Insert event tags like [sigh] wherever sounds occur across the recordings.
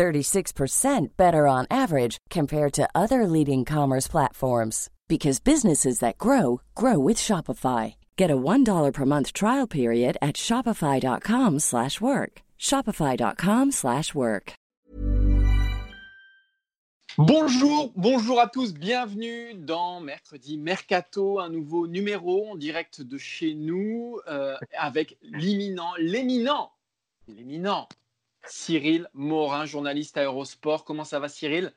36% better on average compared to other leading commerce platforms because businesses that grow grow with Shopify. Get a $1 per month trial period at shopify.com/work. shopify.com/work. Bonjour, bonjour à tous, bienvenue dans Mercredi Mercato, un nouveau numéro en direct de chez nous euh, avec l'imminent, l'éminent, l'éminent Cyril Morin, journaliste à Eurosport. Comment ça va Cyril?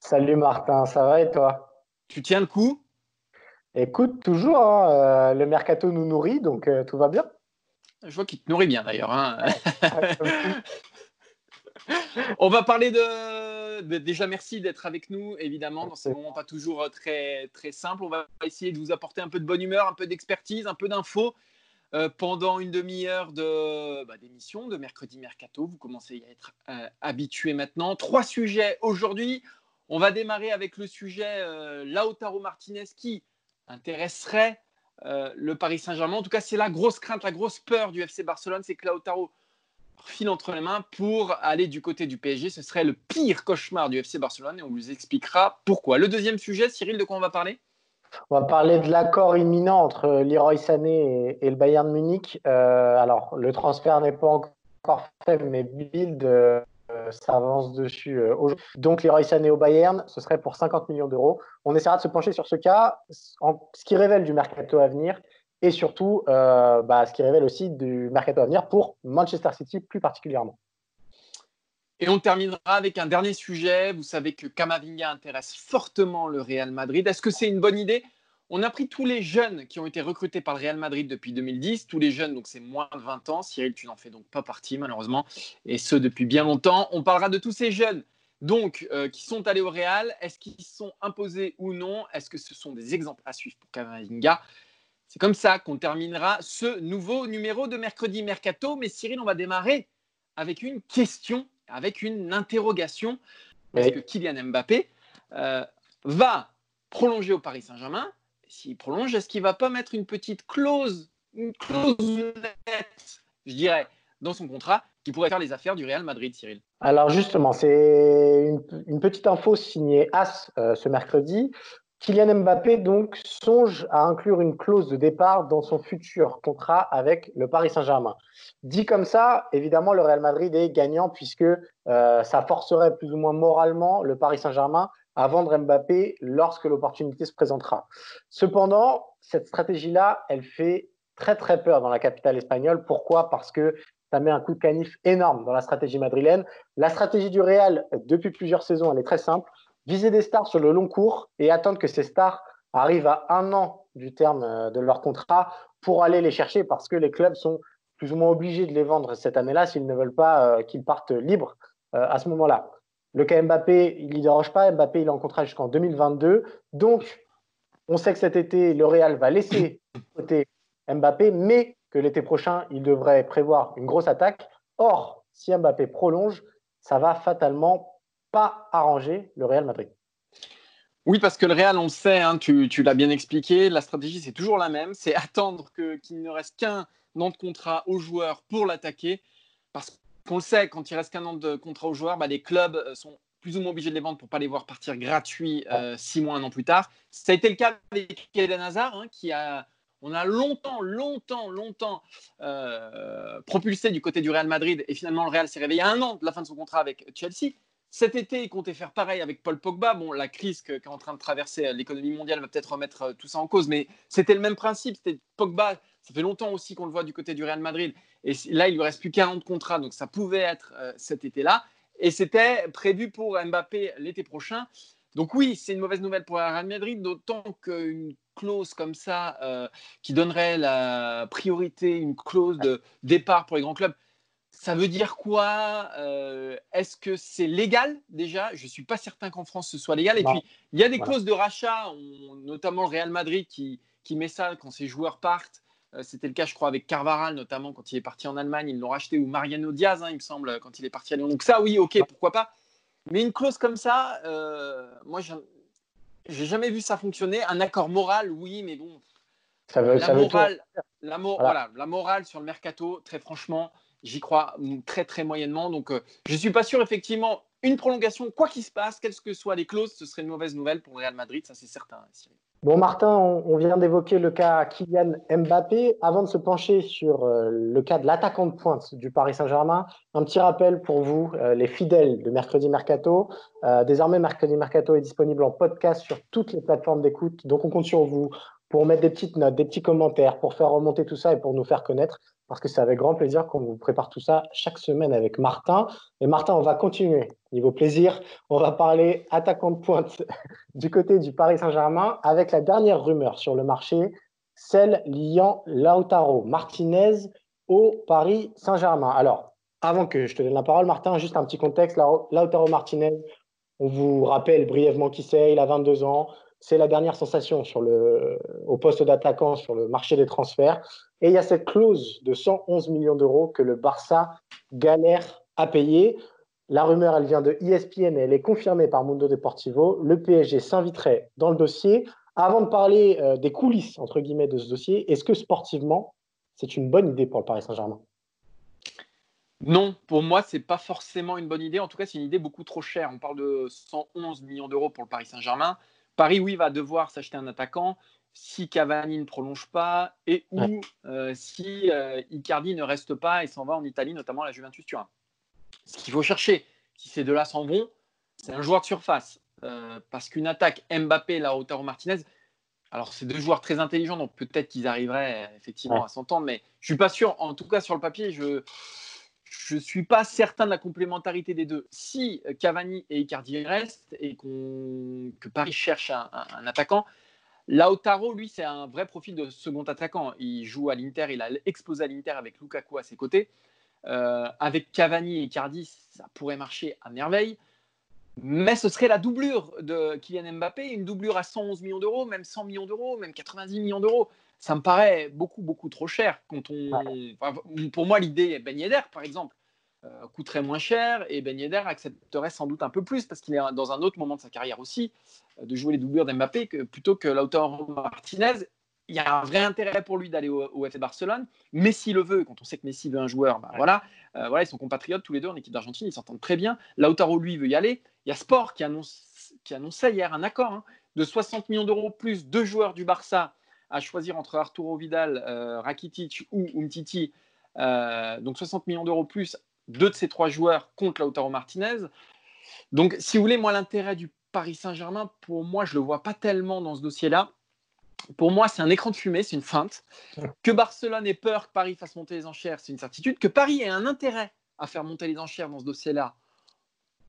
Salut Martin, ça va et toi? Tu tiens le coup? Écoute, toujours, hein, euh, le mercato nous nourrit, donc euh, tout va bien. Je vois qu'il te nourrit bien d'ailleurs. Hein. [laughs] On va parler de... Déjà, merci d'être avec nous, évidemment, dans ces moments pas toujours euh, très, très simples. On va essayer de vous apporter un peu de bonne humeur, un peu d'expertise, un peu d'infos pendant une demi-heure de, bah, d'émission de Mercredi Mercato. Vous commencez à être habitué maintenant. Trois sujets aujourd'hui. On va démarrer avec le sujet Lautaro Martinez qui intéresserait euh, le Paris Saint-Germain. En tout cas, c'est la grosse crainte, la grosse peur du FC Barcelone, c'est que Lautaro file entre les mains pour aller du côté du PSG. Ce serait le pire cauchemar du FC Barcelone et on vous expliquera pourquoi. Le deuxième sujet, Cyril, de quoi on va parler? On va parler de l'accord imminent entre Leroy Sané et, le Bayern Munich. Euh, alors, le transfert n'est pas encore fait, mais euh, s'avance dessus euh, aujourd'hui. Donc, Leroy Sané au Bayern, ce serait pour 50 millions d'euros. On essaiera de se pencher sur ce cas, ce qui révèle du mercato à venir et surtout euh, bah, ce qui révèle aussi du mercato à venir pour Manchester City plus particulièrement. Et on terminera avec un dernier sujet. Vous savez que Kamavinga intéresse fortement le Real Madrid. Est-ce que c'est une bonne idée? On a pris tous les jeunes qui ont été recrutés par le Real Madrid depuis 2010, tous les jeunes, donc c'est moins de 20 ans. Cyril, tu n'en fais donc pas partie malheureusement, et ce depuis bien longtemps. On parlera de tous ces jeunes donc euh, qui sont allés au Real. Est-ce qu'ils sont imposés ou non? Est-ce que ce sont des exemples à suivre pour Kamavinga C'est comme ça qu'on terminera ce nouveau numéro de mercredi mercato. Mais Cyril, on va démarrer avec une question, avec une interrogation. Est-ce que Kylian Mbappé euh, va prolonger au Paris Saint-Germain s'il prolonge, est-ce qu'il va pas mettre une petite clause, une clause nette, je dirais, dans son contrat qui pourrait faire les affaires du Real Madrid, Cyril? Alors justement, c'est une, petite info signée AS euh, ce mercredi. Kylian Mbappé donc songe à inclure une clause de départ dans son futur contrat avec le Paris Saint-Germain. Dit comme ça, évidemment, le Real Madrid est gagnant puisque euh, ça forcerait plus ou moins moralement le Paris Saint-Germain à vendre Mbappé lorsque l'opportunité se présentera. Cependant, cette stratégie-là, elle fait très très peur dans la capitale espagnole. Pourquoi? Parce que ça met un coup de canif énorme dans la stratégie madrilène. La stratégie du Real, depuis plusieurs saisons, elle est très simple. Viser des stars sur le long cours et attendre que ces stars arrivent à un an du terme euh, de leur contrat pour aller les chercher parce que les clubs sont plus ou moins obligés de les vendre cette année-là s'ils ne veulent pas euh, qu'ils partent libres euh, à ce moment-là. Le cas Mbappé, il n'y déroge pas. Mbappé, il est en contrat jusqu'en 2022. Donc, on sait que cet été, le Real va laisser côté Mbappé, mais que l'été prochain, il devrait prévoir une grosse attaque. Or, si Mbappé prolonge, ça va fatalement pas arranger le Real Madrid. Oui, parce que le Real, on le sait, hein, tu, l'as bien expliqué, la stratégie, c'est toujours la même, c'est attendre qu'il ne reste qu'un an de contrat aux joueurs pour l'attaquer, parce qu'on le sait, quand il reste qu'un an de contrat aux joueurs, bah, les clubs euh, sont plus ou moins obligés de les vendre pour pas les voir partir gratuits euh, six mois, un an plus tard. Ça a été le cas avec Eden Hazard, hein, qui a, on a longtemps, longtemps, longtemps euh, propulsé du côté du Real Madrid, et finalement le Real s'est réveillé à un an de la fin de son contrat avec Chelsea. Cet été, il comptait faire pareil avec Paul Pogba. Bon, la crise qu'est est en train de traverser l'économie mondiale va peut-être remettre tout ça en cause, mais c'était le même principe. C'était Pogba, ça fait longtemps aussi qu'on le voit du côté du Real Madrid. Et là, il lui reste plus qu'un an de contrat, donc ça pouvait être euh, cet été-là. Et c'était prévu pour Mbappé l'été prochain. Donc oui, c'est une mauvaise nouvelle pour le Real Madrid, d'autant qu'une clause comme ça, euh, qui donnerait la priorité, une clause de départ pour les grands clubs, ça veut dire quoi euh, Est-ce que c'est légal déjà? Je ne suis pas certain qu'en France ce soit légal. Et puis, il y a des clauses de rachat, notamment le Real Madrid qui, qui met ça quand ses joueurs partent. Euh, c'était le cas, je crois, avec Carvaral, notamment quand il est parti en Allemagne. Ils l'ont racheté, ou Mariano Diaz, hein, il me semble, quand il est parti à Lyon. Donc, ça, oui, ok, pourquoi pas. Mais une clause comme ça, euh, moi, j'ai jamais vu ça fonctionner. Un accord moral, oui, mais bon. Ça veut, la, morale, la, voilà. la morale sur le mercato, très franchement, j'y crois très très moyennement. Donc, euh, je ne suis pas sûr, effectivement, une prolongation, quoi qu'il se passe, quelles que soient les clauses, ce serait une mauvaise nouvelle pour le Real Madrid, ça c'est certain. Bon, Martin, on, vient d'évoquer le cas Kylian Mbappé. Avant de se pencher sur euh, le cas de l'attaquant de pointe du Paris Saint-Germain, un petit rappel pour vous, euh, les fidèles de Mercredi Mercato. désormais, Mercredi Mercato est disponible en podcast sur toutes les plateformes d'écoute. Donc, on compte sur vous pour mettre des petites notes, des petits commentaires, pour faire remonter tout ça et pour nous faire connaître parce que c'est avec grand plaisir qu'on vous prépare tout ça chaque semaine avec Martin. Et Martin, on va continuer. Niveau plaisir, on va parler attaquant de pointe [laughs] du côté du Paris Saint-Germain avec la dernière rumeur sur le marché, celle liant Lautaro Martinez au Paris Saint-Germain. Alors, avant que je te donne la parole, Martin, juste un petit contexte. Lautaro Martinez, on vous rappelle brièvement qui c'est, il a 22 ans. C'est la dernière sensation au poste d'attaquant sur le marché des transferts. Et il y a cette clause de 111 millions d'euros que le Barça galère à payer. La rumeur, elle vient de ESPN et elle est confirmée par Mundo Deportivo. Le PSG s'inviterait dans le dossier. Avant de parler euh, des coulisses, entre guillemets, de ce dossier, est-ce que sportivement, c'est une bonne idée pour le Paris Saint-Germain? Non, pour moi, ce n'est pas forcément une bonne idée. En tout cas, c'est une idée beaucoup trop chère. On parle de 111 millions d'euros pour le Paris Saint-Germain. Paris, oui, va devoir s'acheter un attaquant si Cavani ne prolonge pas et ou euh, si euh, Icardi ne reste pas et s'en va en Italie, notamment à la Juventus Turin. Ce qu'il faut chercher, si ces deux-là s'en vont, c'est un joueur de surface. Euh, parce qu'une attaque Mbappé, Lautaro Martinez, alors c'est deux joueurs très intelligents, donc peut-être qu'ils arriveraient effectivement à s'entendre, mais je suis pas sûr. En tout cas, sur le papier, je je suis pas certain de la complémentarité des deux. Si Cavani et Icardi restent et que Paris cherche un, attaquant, Lautaro, lui, c'est un vrai profil de second attaquant. Il joue à l'Inter, il a explosé à l'Inter avec Lukaku à ses côtés. Euh, avec Cavani et Cardi, ça pourrait marcher à merveille. Mais ce serait la doublure de Kylian Mbappé, une doublure à 111 millions d'euros, même 100 millions d'euros, même 90 millions d'euros. Ça me paraît beaucoup, beaucoup trop cher. Quand on... pour moi, l'idée est Ben Yedder, par exemple. Euh, coûterait moins cher et Ben Yedder accepterait sans doute un peu plus parce qu'il est dans un autre moment de sa carrière aussi euh, de jouer les doublures d'Mbappé que, plutôt que Lautaro Martinez. Il y a un vrai intérêt pour lui d'aller au, FC Barcelone. Messi le veut. Quand on sait que Messi veut un joueur, bah voilà, euh, voilà, ils sont compatriotes tous les deux en équipe d'Argentine, ils s'entendent très bien. Lautaro, lui, veut y aller. Il y a Sport qui, annonçait hier un accord hein, de 60 millions d'euros plus deux joueurs du Barça à choisir entre Arturo Vidal, Rakitic ou Umtiti. donc 60 millions d'euros plus deux de ces trois joueurs contre Lautaro Martinez. Donc, si vous voulez, moi, l'intérêt du Paris Saint-Germain, pour moi, je ne le vois pas tellement dans ce dossier-là. Pour moi, c'est un écran de fumée, c'est une feinte. Que Barcelone ait peur que Paris fasse monter les enchères, c'est une certitude. Que Paris ait un intérêt à faire monter les enchères dans ce dossier-là,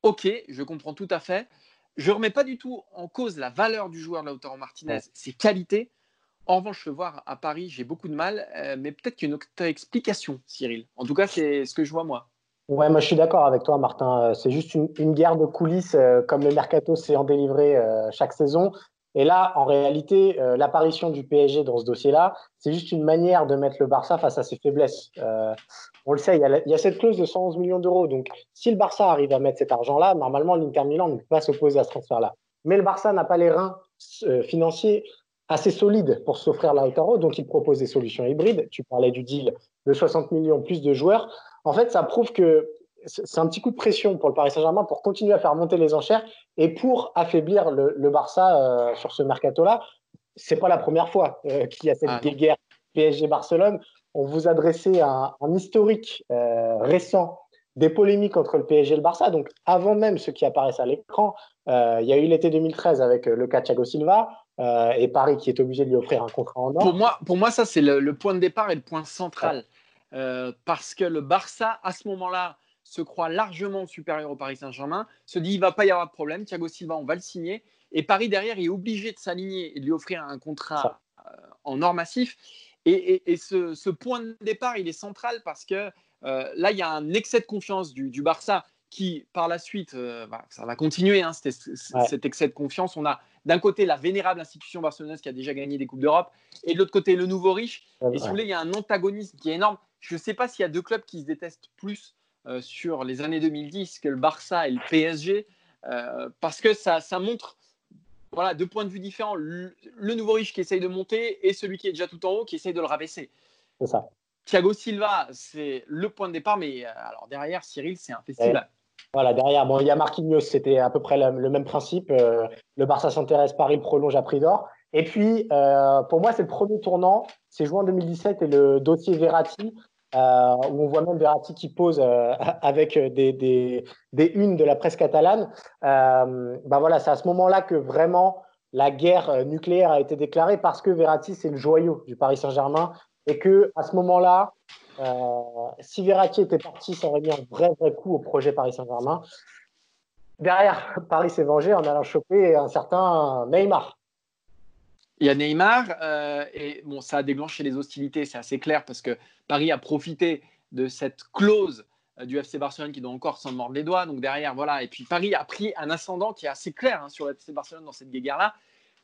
ok, je comprends tout à fait. Je ne remets pas du tout en cause la valeur du joueur Lautaro Martinez, ses qualités. En revanche, le voir à Paris, j'ai beaucoup de mal, euh, mais peut-être qu'il y a une autre explication, Cyril. En tout cas, c'est ce que je vois moi. Ouais, moi je suis d'accord avec toi, Martin. C'est juste une, guerre de coulisses, euh, comme le mercato s'est en délivré euh, chaque saison. Et là, en réalité, l'apparition du PSG dans ce dossier-là, c'est juste une manière de mettre le Barça face à ses faiblesses. on le sait, il y, a cette clause de 111 millions d'euros. Donc, si le Barça arrive à mettre cet argent-là, normalement, l'Inter Milan ne peut pas s'opposer à ce transfert-là. Mais le Barça n'a pas les reins financiers assez solides pour s'offrir Lautaro, donc il propose des solutions hybrides. Tu parlais du deal de 60 millions plus de joueurs en fait, ça prouve que c'est un petit coup de pression pour le Paris Saint-Germain pour continuer à faire monter les enchères et pour affaiblir le, Barça euh, sur ce mercato-là. C'est pas la première fois euh, [laughs] qu'il y a cette ah, guerre PSG-Barcelone. On vous adressait un, un historique euh, récent des polémiques entre le PSG et le Barça. Donc, avant même ce qui apparaissent à l'écran, il y a eu l'été 2013 avec le cas Thiago Silva et Paris qui est obligé de lui offrir un contrat en or. Pour moi, pour moi ça, c'est le, point de départ et le point central. Parce que le Barça, à ce moment-là, se croit largement supérieur au Paris Saint-Germain, se dit il va pas y avoir de problème, Thiago Silva, on va le signer. Et Paris, derrière, est obligé de s'aligner et de lui offrir un contrat euh, en or massif. Et, ce, point de départ, il est central parce que là, il y a un excès de confiance du, Barça qui, par la suite, bah, ça va continuer, hein, cet excès de confiance. On a d'un côté la vénérable institution barcelonaise qui a déjà gagné des Coupes d'Europe, et de l'autre côté le nouveau riche. et si vous voulez, il y a un antagonisme qui est énorme. Je ne sais pas s'il y a deux clubs qui se détestent plus sur les années 2010 que le Barça et le PSG, parce que ça, ça montre voilà, deux points de vue différents. Le, nouveau riche qui essaye de monter et celui qui est déjà tout en haut qui essaye de le rabaisser. C'est ça. Thiago Silva, c'est le point de départ, mais euh, alors derrière, Cyril, c'est un festival. Voilà, derrière, bon, il y a Marquinhos, c'était à peu près le, même principe. Euh, le Barça s'intéresse, Paris prolonge à prix d'or. Et puis, euh, pour moi, c'est le premier tournant. C'est juin 2017 et le dossier Verratti. Euh, où on voit même Verratti qui pose euh, [laughs] avec des, des, des, unes de la presse catalane. Euh, bah voilà, c'est à ce moment-là que vraiment la guerre nucléaire a été déclarée parce que Verratti, c'est le joyau du Paris Saint-Germain et que à ce moment-là, si Verratti était parti, ça aurait mis un vrai, vrai coup au projet Paris Saint-Germain. Derrière, [laughs] Paris s'est vengé en allant choper un certain Neymar. Il y a Neymar, euh, et bon, ça a déclenché les hostilités, c'est assez clair, parce que Paris a profité de cette clause euh, du FC Barcelone qui doit encore s'en mordre les doigts. Donc derrière, voilà. Et puis Paris a pris un ascendant qui est assez clair hein, sur le FC Barcelone dans cette guéguerre-là.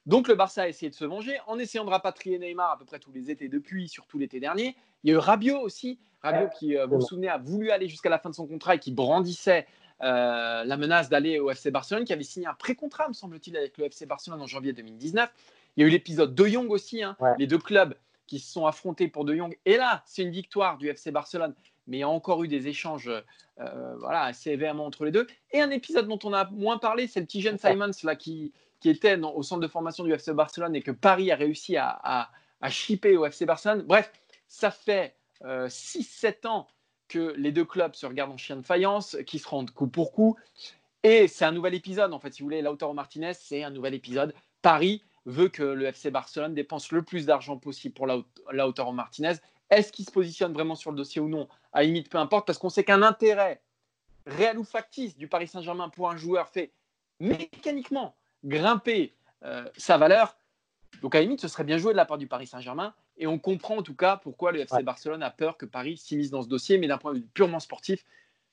Donc le Barça a essayé de se venger en essayant de rapatrier Neymar à peu près tous les étés depuis, surtout l'été dernier. Il y a eu Rabiot aussi, Rabiot qui, euh, vous vous souvenez, a voulu aller jusqu'à la fin de son contrat et qui brandissait la menace d'aller au FC Barcelone, qui avait signé un pré-contrat, me semble-t-il, avec le FC Barcelone en janvier 2019. Il y a eu l'épisode De Jong aussi, hein. les deux clubs qui se sont affrontés pour De Jong. Et là, c'est une victoire du FC Barcelone, mais il y a encore eu des échanges euh, voilà, assez véhéments entre les deux. Et un épisode dont on a moins parlé, c'est le petit jeune Simons là, qui, qui était au centre de formation du FC Barcelone et que Paris a réussi à, à, à chipper au FC Barcelone. Bref, ça fait 6-7 euh, ans que les deux clubs se regardent en chien de faïence, qui se rendent coup pour coup. Et c'est un nouvel épisode, en fait, si vous voulez, Lautaro Martinez, c'est un nouvel épisode. Paris veut que le FC Barcelone dépense le plus d'argent possible pour Lautaro Martinez. Est-ce qu'il se positionne vraiment sur le dossier ou non? À limite, peu importe, parce qu'on sait qu'un intérêt réel ou factice du Paris Saint-Germain pour un joueur fait mécaniquement grimper euh, sa valeur. Donc à limite, ce serait bien joué de la part du Paris Saint-Germain. Et on comprend en tout cas pourquoi le FC Barcelone a peur que Paris s'immisce dans ce dossier. Mais d'un point de vue purement sportif,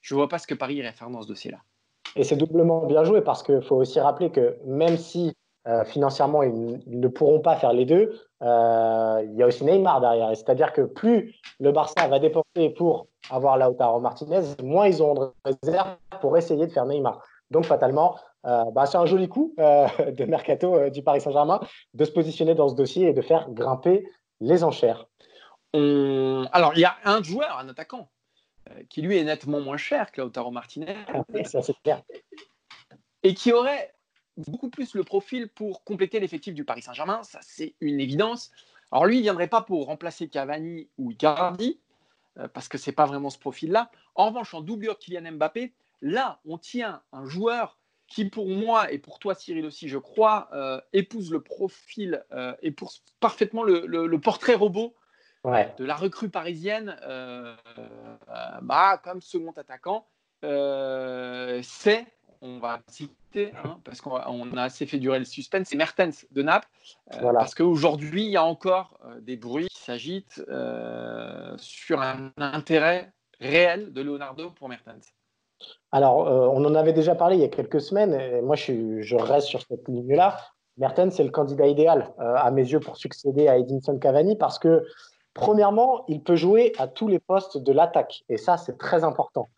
je ne vois pas ce que Paris irait faire dans ce dossier-là. Et c'est doublement bien joué parce qu'il faut aussi rappeler que même si euh, financièrement, ils, ne pourront pas faire les deux. Euh, il y a aussi Neymar derrière. C'est-à-dire que plus le Barça va dépenser pour avoir Lautaro Martinez, moins ils ont de réserve pour essayer de faire Neymar. Donc, fatalement, euh, bah, c'est un joli coup [laughs] de mercato du Paris Saint-Germain de se positionner dans ce dossier et de faire grimper les enchères. Alors, il y a un joueur, un attaquant, qui lui est nettement moins cher que Lautaro Martinez. Ça, c'est clair. Et qui aurait beaucoup plus le profil pour compléter l'effectif du Paris Saint-Germain, ça c'est une évidence. Alors lui, il ne viendrait pas pour remplacer Cavani ou Icardi, euh, parce que ce n'est pas vraiment ce profil-là. En revanche, en doublure Kylian Mbappé, là, on tient un joueur qui, pour moi et pour toi, Cyril aussi, je crois, euh, épouse le profil, euh, épouse parfaitement le, portrait robot de la recrue parisienne, bah, comme second attaquant. c'est on va citer, hein, parce qu'on a assez fait durer le suspense, c'est Mertens de Naples. Euh, parce qu'aujourd'hui, il y a encore euh, des bruits qui s'agitent euh, sur un intérêt réel de Leonardo pour Mertens. Alors, on en avait déjà parlé il y a quelques semaines, et moi je, je reste sur cette ligne-là. Mertens, c'est le candidat idéal, à mes yeux, pour succéder à Edinson Cavani, parce que Premièrement, il peut jouer à tous les postes de l'attaque, et ça, c'est très important.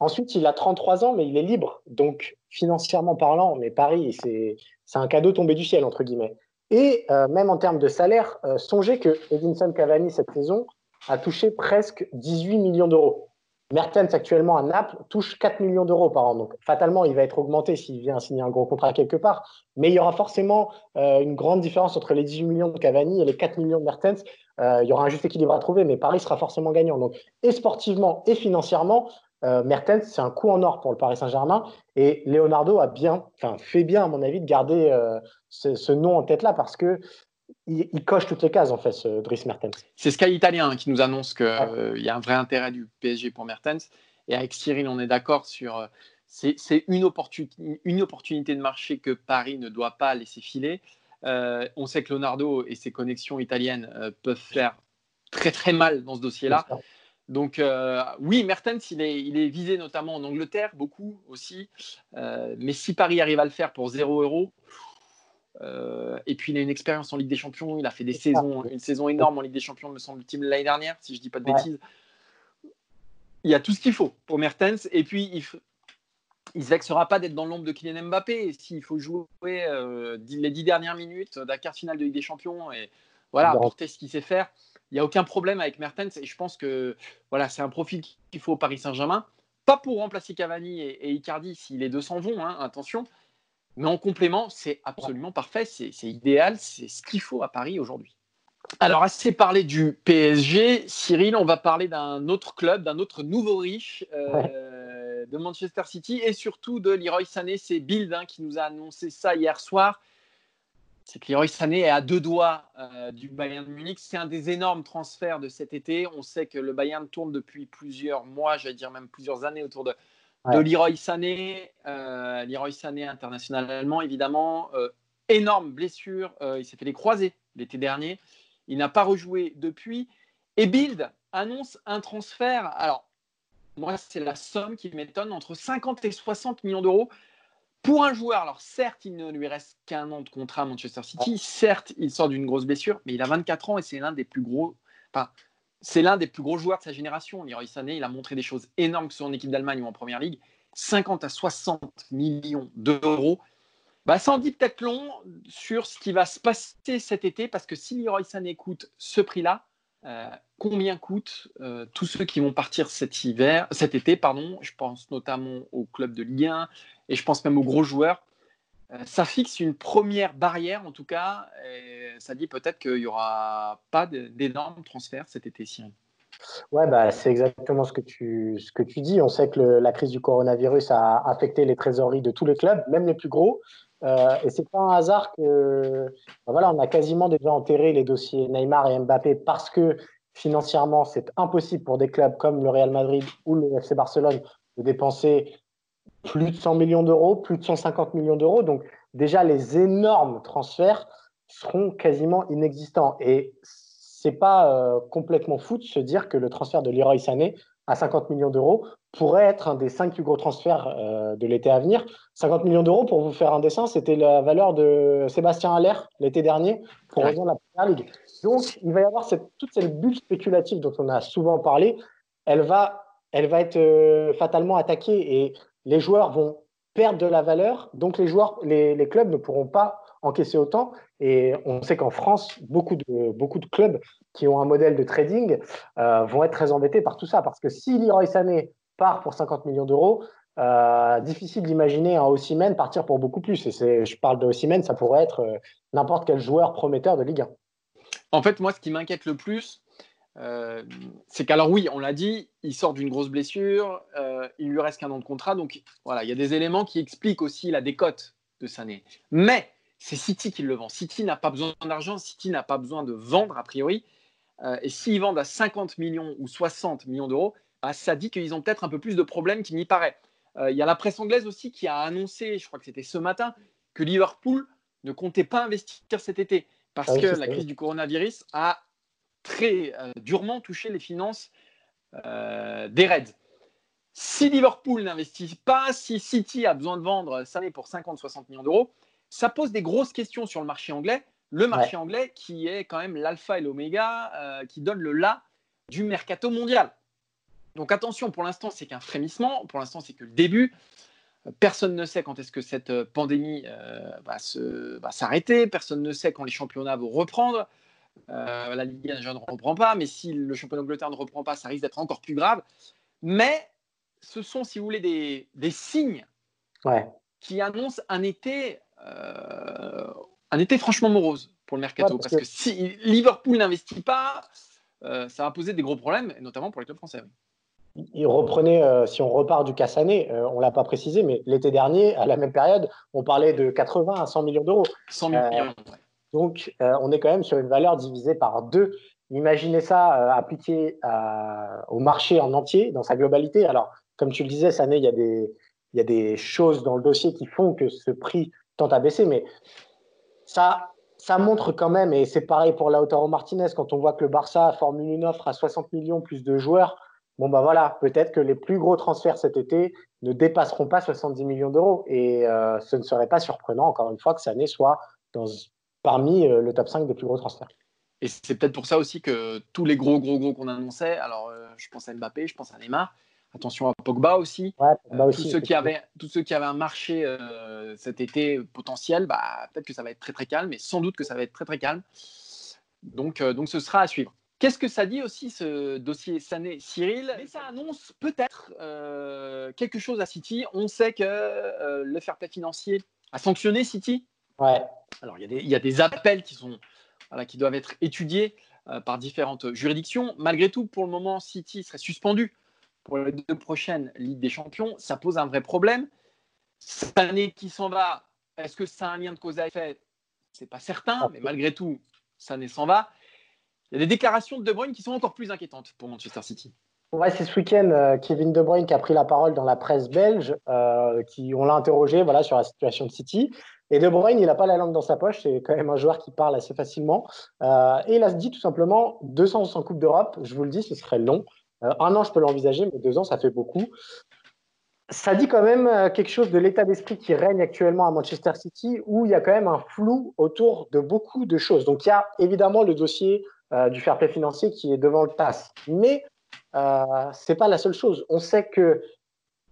Ensuite, il a 33 ans, mais il est libre. Donc, financièrement parlant, mais Paris, c'est un cadeau tombé du ciel, entre guillemets. Et euh, même en termes de salaire, euh, songez que Edinson Cavani, cette saison, a touché presque 18 millions d'euros. Mertens, actuellement à Naples, touche 4 millions d'euros par an. Donc, fatalement, il va être augmenté s'il vient signer un gros contrat quelque part. Mais il y aura forcément euh, une grande différence entre les 18 millions de Cavani et les 4 millions de Mertens. il y aura un juste équilibre à trouver, mais Paris sera forcément gagnant. Donc, et sportivement et financièrement, euh, Mertens, c'est un coup en or pour le Paris Saint-Germain. Et Leonardo a bien, enfin, fait bien, à mon avis, de garder euh, ce, nom en tête là parce que il, coche toutes les cases, en fait, ce Dries Mertens. C'est Sky Italien qui nous annonce qu'il euh, y a un vrai intérêt du PSG pour Mertens. Et avec Cyril, on est d'accord sur. c'est une, une, opportunité de marché que Paris ne doit pas laisser filer. on sait que Leonardo et ses connexions italiennes peuvent faire très très mal dans ce dossier-là. Donc oui, Mertens, il est, il est, visé notamment en Angleterre, beaucoup aussi. mais si Paris arrive à le faire pour 0 euros, et puis il a une expérience en Ligue des Champions, il a fait des saisons, une saison énorme en Ligue des Champions, me semble-t-il, l'année dernière, si je ne dis pas de bêtises. Il y a tout ce qu'il faut pour Mertens. Et puis, il, il se vexera pas d'être dans l'ombre de Kylian Mbappé. S'il faut jouer euh, les dix dernières minutes d'un quart finale de Ligue des Champions et voilà, apporter ce qu'il sait faire, il n'y a aucun problème avec Mertens. Et je pense que voilà, c'est un profil qu'il faut au Paris Saint-Germain. Pas pour remplacer Cavani et, Icardi si les deux s'en vont, hein, attention. Mais en complément, c'est absolument parfait. C'est idéal. C'est ce qu'il faut à Paris aujourd'hui. Alors, assez parlé du PSG, Cyril, on va parler d'un autre club, d'un autre nouveau riche. Euh, de Manchester City et surtout de Leroy Sané. C'est Bild hein, qui nous a annoncé ça hier soir. C'est que Leroy Sané est à deux doigts euh, du Bayern de Munich. C'est un des énormes transferts de cet été. On sait que le Bayern tourne depuis plusieurs mois, j'allais dire même plusieurs années autour de, de Leroy Sané. Euh, Leroy Sané, international allemand, évidemment. Euh, énorme blessure. il s'est fait les croisés l'été dernier. Il n'a pas rejoué depuis. Et Bild annonce un transfert. Alors, moi, c'est la somme qui m'étonne, entre 50 et 60 millions d'euros pour un joueur. Alors, certes, il ne lui reste qu'un an de contrat à Manchester City. Certes, il sort d'une grosse blessure, mais il a 24 ans et c'est l'un des plus gros. C'est l'un des plus gros joueurs de sa génération. Leroy Sané, il a montré des choses énormes que en équipe d'Allemagne ou en première ligue. 50 à 60 millions d'euros. Bah, ça en dit peut-être long sur ce qui va se passer cet été, parce que si Leroy Sané coûte ce prix-là, euh, combien coûtent euh, tous ceux qui vont partir cet hiver, cet été, pardon. Je pense notamment au club de Ligue 1 et je pense même aux gros joueurs. Euh, ça fixe une première barrière en tout cas. Ça dit peut-être qu'il n'y aura pas d'énormes transferts cet été, Cyril. Ouais, bah, c'est exactement ce que, tu, ce que tu dis. On sait que la crise du coronavirus a affecté les trésoreries de tous les clubs, même les plus gros. Euh, et c'est pas un hasard que, bah, voilà, on a quasiment déjà enterré les dossiers Neymar et Mbappé parce que financièrement, c'est impossible pour des clubs comme le Real Madrid ou le FC Barcelone de dépenser plus de 100 millions d'euros, plus de 150 millions d'euros. Donc déjà, les énormes transferts seront quasiment inexistants. Et c'est pas euh, complètement fou de se dire que le transfert de Leroy Sané à 50 millions d'euros pourrait être un des cinq plus gros transferts euh, de l'été à venir. 50 millions d'euros, pour vous faire un dessin, c'était la valeur de Sébastien Haller l'été dernier pour rejoindre la Première Ligue. Donc, il va y avoir cette, toute cette bulle spéculative dont on a souvent parlé. Elle va, elle va être euh, fatalement attaquée et les joueurs vont perdre de la valeur. Donc, les, joueurs, les, les clubs ne pourront pas encaisser autant. Et on sait qu'en France, beaucoup de, beaucoup de clubs qui ont un modèle de trading euh, vont être très embêtés par tout ça. Parce que si Leroy Sané part pour 50 millions d'euros, euh, difficile d'imaginer un Ossimène partir pour beaucoup plus. Et je parle de Ossimène, ça pourrait être euh, n'importe quel joueur prometteur de Ligue 1. En fait, moi, ce qui m'inquiète le plus, euh, c'est qu'alors oui, on l'a dit, il sort d'une grosse blessure, il lui reste qu'un an de contrat, donc voilà, il y a des éléments qui expliquent aussi la décote de Sané. Mais c'est City qui le vend. City n'a pas besoin d'argent, City n'a pas besoin de vendre a priori. et s'ils vendent à 50 millions ou 60 millions d'euros, bah, ça dit qu'ils ont peut-être un peu plus de problèmes qu'il n'y paraît. Euh, il y a la presse anglaise aussi qui a annoncé, je crois que c'était ce matin, que Liverpool ne comptait pas investir cet été parce ah que la crise du coronavirus a très euh, durement touché les finances euh, des Reds. Si Liverpool n'investit pas, si City a besoin de vendre Sané pour 50-60 millions d'euros, ça pose des grosses questions sur le marché anglais. Le marché anglais qui est quand même l'alpha et l'oméga, qui donne le la du mercato mondial. Donc attention, pour l'instant, c'est qu'un frémissement, pour l'instant, c'est que le début. Personne ne sait quand est-ce que cette euh, pandémie euh, va, s'arrêter, personne ne sait quand les championnats vont reprendre. Euh, la Ligue 1 ne reprend pas, mais si le championnat d'Angleterre ne reprend pas, ça risque d'être encore plus grave. Mais ce sont, si vous voulez, des, signes qui annoncent un été, un été franchement morose pour le mercato. parce, que... si Liverpool n'investit pas, ça va poser des gros problèmes, notamment pour les clubs français il reprenait, euh, si on repart du Cassané, euh, on ne l'a pas précisé, mais l'été dernier, à la même période, on parlait de 80 à 100 millions d'euros. 100 millions. Euh, donc, on est quand même sur une valeur divisée par deux. Imaginez ça appliqué au marché en entier, dans sa globalité. Alors, comme tu le disais, cette année, il y, a des, il y a des choses dans le dossier qui font que ce prix à baisser, mais ça, ça montre quand même, et c'est pareil pour Lautaro Martinez, quand on voit que le Barça formule une offre à 60 millions plus de joueurs, bon bah voilà, peut-être que les plus gros transferts cet été ne dépasseront pas 70 millions d'euros. Et euh, ce ne serait pas surprenant, encore une fois, que année soit dans, parmi euh, le top 5 des plus gros transferts. Et c'est peut-être pour ça aussi que tous les gros, gros, gros qu'on annonçait, alors euh, je pense à Mbappé, je pense à Neymar, attention à Pogba aussi, tous, ceux qui avaient, tous ceux qui avaient un marché cet été potentiel, bah, peut-être que ça va être très très calme, et sans doute que ça va être très très calme. Donc, donc ce sera à suivre. Qu'est-ce que ça dit aussi ce dossier Sané Cyril? Mais ça annonce peut-être euh, quelque chose à City. On sait que euh, le fair play financier a sanctionné City. Ouais. Alors il y, a des appels qui sont voilà, qui doivent être étudiés euh, par différentes juridictions. Malgré tout, pour le moment, City serait suspendu pour les deux prochaines Ligues des Champions. Ça pose un vrai problème. Sané qui s'en va, est-ce que ça a un lien de cause à effet? C'est pas certain, mais malgré tout, Sané s'en va. Il y a des déclarations de De Bruyne qui sont encore plus inquiétantes pour Manchester City. Ouais, c'est ce week-end euh, Kevin De Bruyne qui a pris la parole dans la presse belge, euh, qui on l'a interrogé voilà sur la situation de City. Et De Bruyne, il n'a pas la langue dans sa poche, c'est quand même un joueur qui parle assez facilement. Euh, et il a dit tout simplement 200 en Coupe d'Europe, je vous le dis, ce serait long. Un an, je peux l'envisager, mais deux ans, ça fait beaucoup. Ça dit quand même quelque chose de l'état d'esprit qui règne actuellement à Manchester City, où il y a quand même un flou autour de beaucoup de choses. Donc il y a évidemment le dossier euh, du fair play financier qui est devant le TAS. Mais euh, ce n'est pas la seule chose. On sait que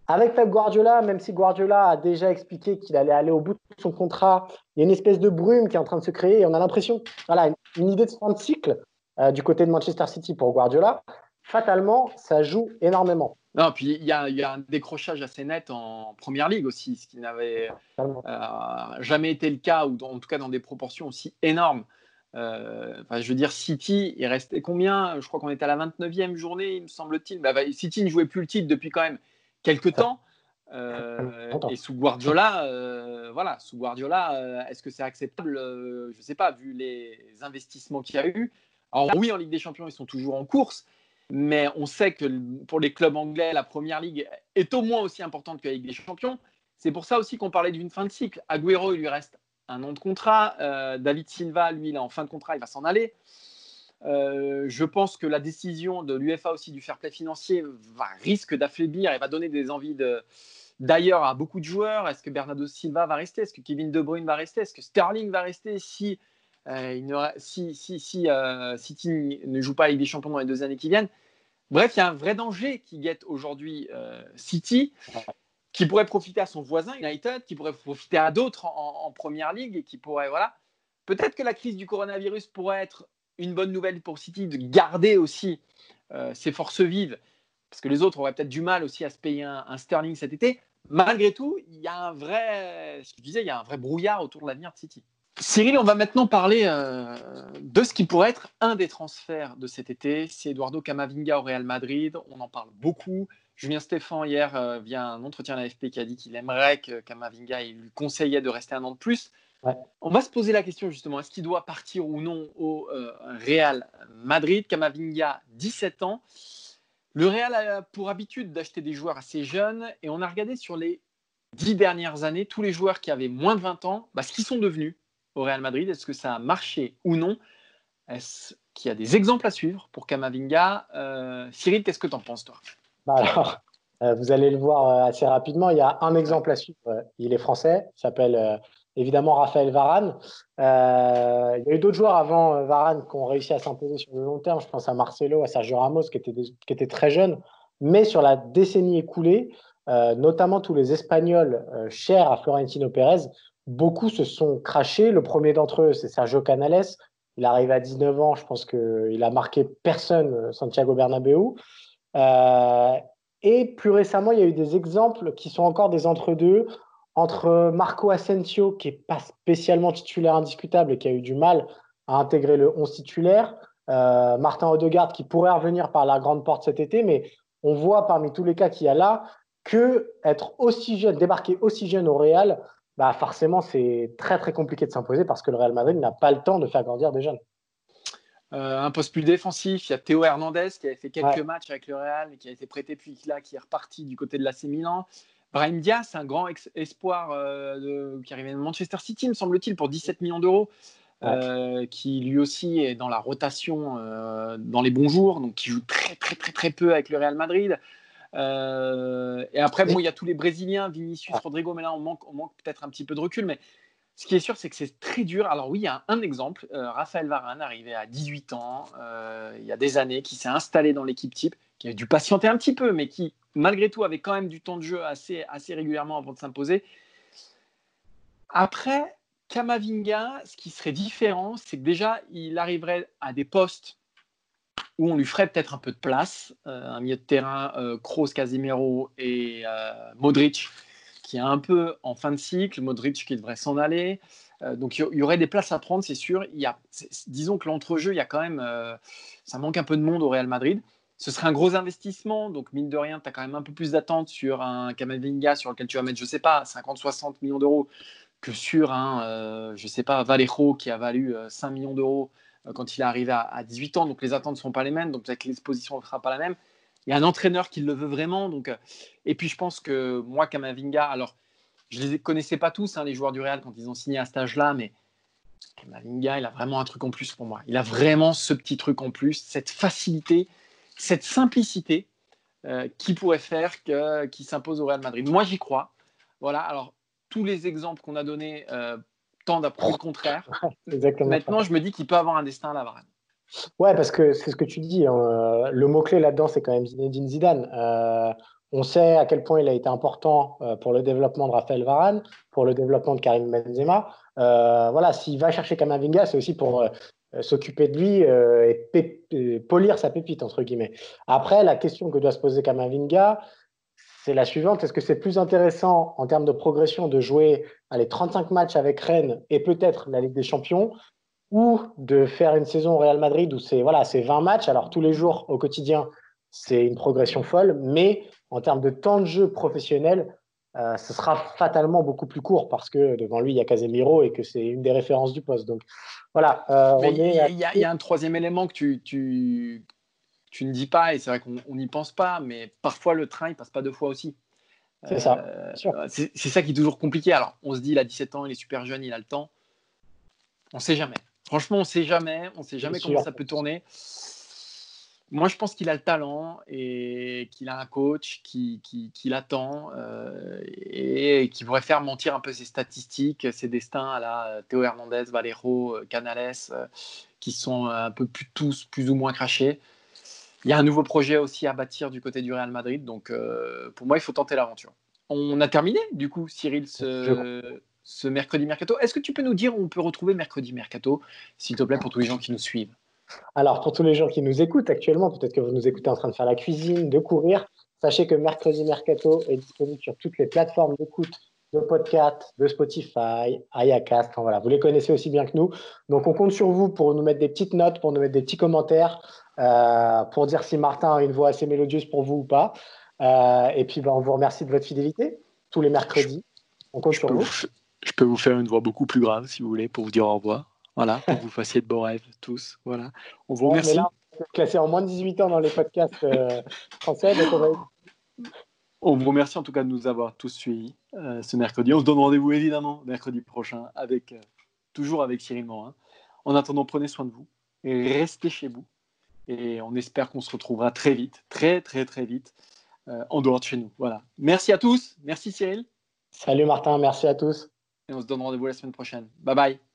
avec Pep Guardiola, même si Guardiola a déjà expliqué qu'il allait aller au bout de son contrat, il y a une espèce de brume qui est en train de se créer et on a l'impression, voilà, une, idée de fin de cycle euh, du côté de Manchester City pour Guardiola. Fatalement, ça joue énormément. Non, puis il y, a, un décrochage assez net en première ligue aussi, ce qui n'avait jamais été le cas, ou en tout cas dans des proportions aussi énormes euh, je veux dire, City, il restait combien? Je crois qu'on était à la 29e journée, il me semble-t-il. Bah, bah, City ne jouait plus le titre depuis quand même quelques temps. Euh, et sous Guardiola, euh, voilà, sous Guardiola, est-ce que c'est acceptable? Je ne sais pas, vu les investissements qu'il y a eu. Alors oui, en Ligue des Champions, ils sont toujours en course, mais on sait que pour les clubs anglais, la Première Ligue est au moins aussi importante que la Ligue des Champions. C'est pour ça aussi qu'on parlait d'une fin de cycle. Agüero, il lui reste un an de contrat. Euh, David Silva, lui, il est en fin de contrat, il va s'en aller. Euh, je pense que la décision de l'UFA aussi du fair play financier va, risque d'affaiblir et va donner des envies d'ailleurs à beaucoup de joueurs. Est-ce que Bernardo Silva va rester? Est-ce que Kevin De Bruyne va rester? Est-ce que Sterling va rester? Il ne, si, si, si City ne joue pas à Ligue des Champions dans les deux années qui viennent Bref, il y a un vrai danger qui guette aujourd'hui City qui pourrait profiter à son voisin United, qui pourrait profiter à d'autres en, première ligue et qui pourrait, voilà. Peut-être que la crise du coronavirus pourrait être une bonne nouvelle pour City de garder aussi euh, ses forces vives, parce que les autres auraient peut-être du mal aussi à se payer un, Sterling cet été. Malgré tout, il y a un vrai, je disais, il y a un vrai brouillard autour de l'avenir de City. Cyril, on va maintenant parler euh, de ce qui pourrait être un des transferts de cet été. C'est Eduardo Camavinga au Real Madrid. On en parle beaucoup. Julien Stéphan, hier, euh, via un entretien à l'AFP, qui a dit qu'il aimerait que Kamavinga il lui conseillait de rester un an de plus. On va se poser la question justement, est-ce qu'il doit partir ou non au euh, Real Madrid? Kamavinga, 17 ans. Le Real a pour habitude d'acheter des joueurs assez jeunes et on a regardé sur les dix dernières années tous les joueurs qui avaient moins de 20 ans, bah, ce qu'ils sont devenus au Real Madrid. Est-ce que ça a marché ou non? Est-ce qu'il y a des exemples à suivre pour Kamavinga? Euh, Cyril, qu'est-ce que tu en penses toi? Bah, alors, [laughs] euh, vous allez le voir euh, assez rapidement. Il y a un exemple à suivre. Il est français. S'appelle évidemment Raphaël Varane. il y a eu d'autres joueurs avant Varane qui ont réussi à s'imposer sur le long terme. Je pense à Marcelo, à Sergio Ramos qui qui étaient très jeunes. Mais sur la décennie écoulée, notamment tous les Espagnols chers à Florentino Pérez, beaucoup se sont crachés. Le premier d'entre eux, c'est Sergio Canales. Il arrive à 19 ans. Je pense qu'il a marqué personne, Santiago Bernabéu. Euh, et plus récemment, il y a eu des exemples qui sont encore des entre-deux entre Marco Asensio, qui n'est pas spécialement titulaire indiscutable et qui a eu du mal à intégrer le 11 titulaire, euh, Martin Odegaard, qui pourrait revenir par la grande porte cet été, mais on voit parmi tous les cas qu'il y a là que être aussi jeune, débarquer aussi jeune au Real, bah forcément, c'est très très compliqué de s'imposer parce que le Real Madrid n'a pas le temps de faire grandir des jeunes. Euh, un poste plus défensif, il y a Théo Hernandez qui avait fait quelques matchs avec le Real, et qui a été prêté puis là, qui est reparti du côté de l'AC Milan. Brahim Diaz, un grand espoir euh, qui arrivait de Manchester City, me semble-t-il, pour 17 millions d'euros. qui lui aussi est dans la rotation dans les bons jours, donc qui joue très très très très peu avec le Real Madrid. Et après, bon, il y a tous les Brésiliens, Vinicius, Rodrigo, mais là on manque, on manque peut-être un petit peu de recul. Mais ce qui est sûr, c'est que c'est très dur. Alors oui, il y a un, exemple. Raphaël Varane, arrivé à 18 ans, il y a des années, qui s'est installé dans l'équipe type, qui a dû patienter un petit peu, mais qui, malgré tout, avait quand même du temps de jeu assez, assez régulièrement avant de s'imposer. Après, Kamavinga, ce qui serait différent, c'est que déjà, il arriverait à des postes où on lui ferait peut-être un peu de place. Euh, un milieu de terrain, euh, Kroos, Casimiro et euh, Modric, qui est un peu en fin de cycle. Modric qui devrait s'en aller. donc il y, aurait des places à prendre, c'est sûr. Disons que l'entrejeu, il y a quand même, ça manque un peu de monde au Real Madrid. Ce serait un gros investissement, donc mine de rien, tu as quand même un peu plus d'attente sur un Kamavinga sur lequel tu vas mettre, je sais pas, 50-60 millions d'euros que sur un, euh, je sais pas, Vallejo qui a valu 5 euh, millions d'euros euh, quand il est arrivé à, 18 ans. Donc les attentes ne sont pas les mêmes, donc peut-être que l'exposition ne sera pas la même. Il y a un entraîneur qui le veut vraiment. Donc, et puis je pense que moi, Kamavinga, alors je ne les connaissais pas tous, hein, les joueurs du Real, quand ils ont signé à cet âge-là, mais Kamavinga, il a vraiment un truc en plus pour moi. Il a vraiment ce petit truc en plus, cette facilité, cette simplicité qui pourrait faire qu'il s'impose au Real Madrid. Moi, j'y crois. Voilà, alors tous les exemples qu'on a donnés euh, tendent à prouver le contraire. [laughs] Maintenant, je me dis qu'il peut avoir un destin à la Varane. Ouais, parce que c'est ce que tu dis. Hein. Le mot-clé là-dedans, c'est quand même Zinedine Zidane. Euh, on sait à quel point il a été important euh, pour le développement de Raphaël Varane, pour le développement de Karim Benzema. voilà, s'il va chercher Kamavinga, c'est aussi pour s'occuper de lui et, polir sa pépite, entre guillemets. Après, la question que doit se poser Kamavinga, c'est la suivante. Est-ce que c'est plus intéressant en termes de progression de jouer les 35 matchs avec Rennes et peut-être la Ligue des Champions ou de faire une saison au Real Madrid où c'est voilà, 20 matchs? Alors tous les jours au quotidien, c'est une progression folle, mais en termes de temps de jeu professionnel, euh, ce sera fatalement beaucoup plus court parce que devant lui, il y a Casemiro et que c'est une des références du poste. Donc voilà. Euh, il y, a un troisième élément que tu, tu, tu ne dis pas, et c'est vrai qu'on n'y pense pas, mais parfois le train, il passe pas deux fois aussi. C'est ça. Euh, c'est ça qui est toujours compliqué. Alors, on se dit, il a 17 ans, il est super jeune, il a le temps. On sait jamais. Franchement, on sait jamais. On sait jamais comment ça peut tourner. Moi, je pense qu'il a le talent et qu'il a un coach qui, qui, l'attend euh, et qui pourrait faire mentir un peu ses statistiques, ses destins à la Théo Hernandez, Valero, Canales, euh, qui sont un peu plus, tous plus ou moins crachés. Il y a un nouveau projet aussi à bâtir du côté du Real Madrid. Donc, euh, pour moi, il faut tenter l'aventure. On a terminé, du coup, Cyril, ce, mercredi mercato. Est-ce que tu peux nous dire où on peut retrouver mercredi mercato, s'il te plaît, pour tous les gens qui nous suivent? Alors, pour tous les gens qui nous écoutent actuellement, peut-être que vous nous écoutez en train de faire la cuisine, de courir, sachez que mercredi mercato est disponible sur toutes les plateformes d'écoute de podcast, de Spotify, Ayacast. voilà, vous les connaissez aussi bien que nous. Donc, on compte sur vous pour nous mettre des petites notes, pour nous mettre des petits commentaires, euh, pour dire si Martin a une voix assez mélodieuse pour vous ou pas. Euh, et puis, ben, on vous remercie de votre fidélité tous les mercredis. On compte sur vous. je peux vous faire une voix beaucoup plus grave si vous voulez pour vous dire au revoir. Voilà, pour que vous fassiez de beaux rêves tous. Voilà. On vous remercie. Là, classé en moins de 18 ans dans les podcasts euh, [laughs] français. on, vous remercie en tout cas de nous avoir tous suivis ce mercredi. On se donne rendez-vous évidemment mercredi prochain avec toujours avec Cyril Morin. En attendant, prenez soin de vous et restez chez vous. Et on espère qu'on se retrouvera très vite, très très très vite, euh, en dehors de chez nous. Voilà. Merci à tous. Merci Cyril. Salut Martin, merci à tous. Et on se donne rendez-vous la semaine prochaine. Bye bye.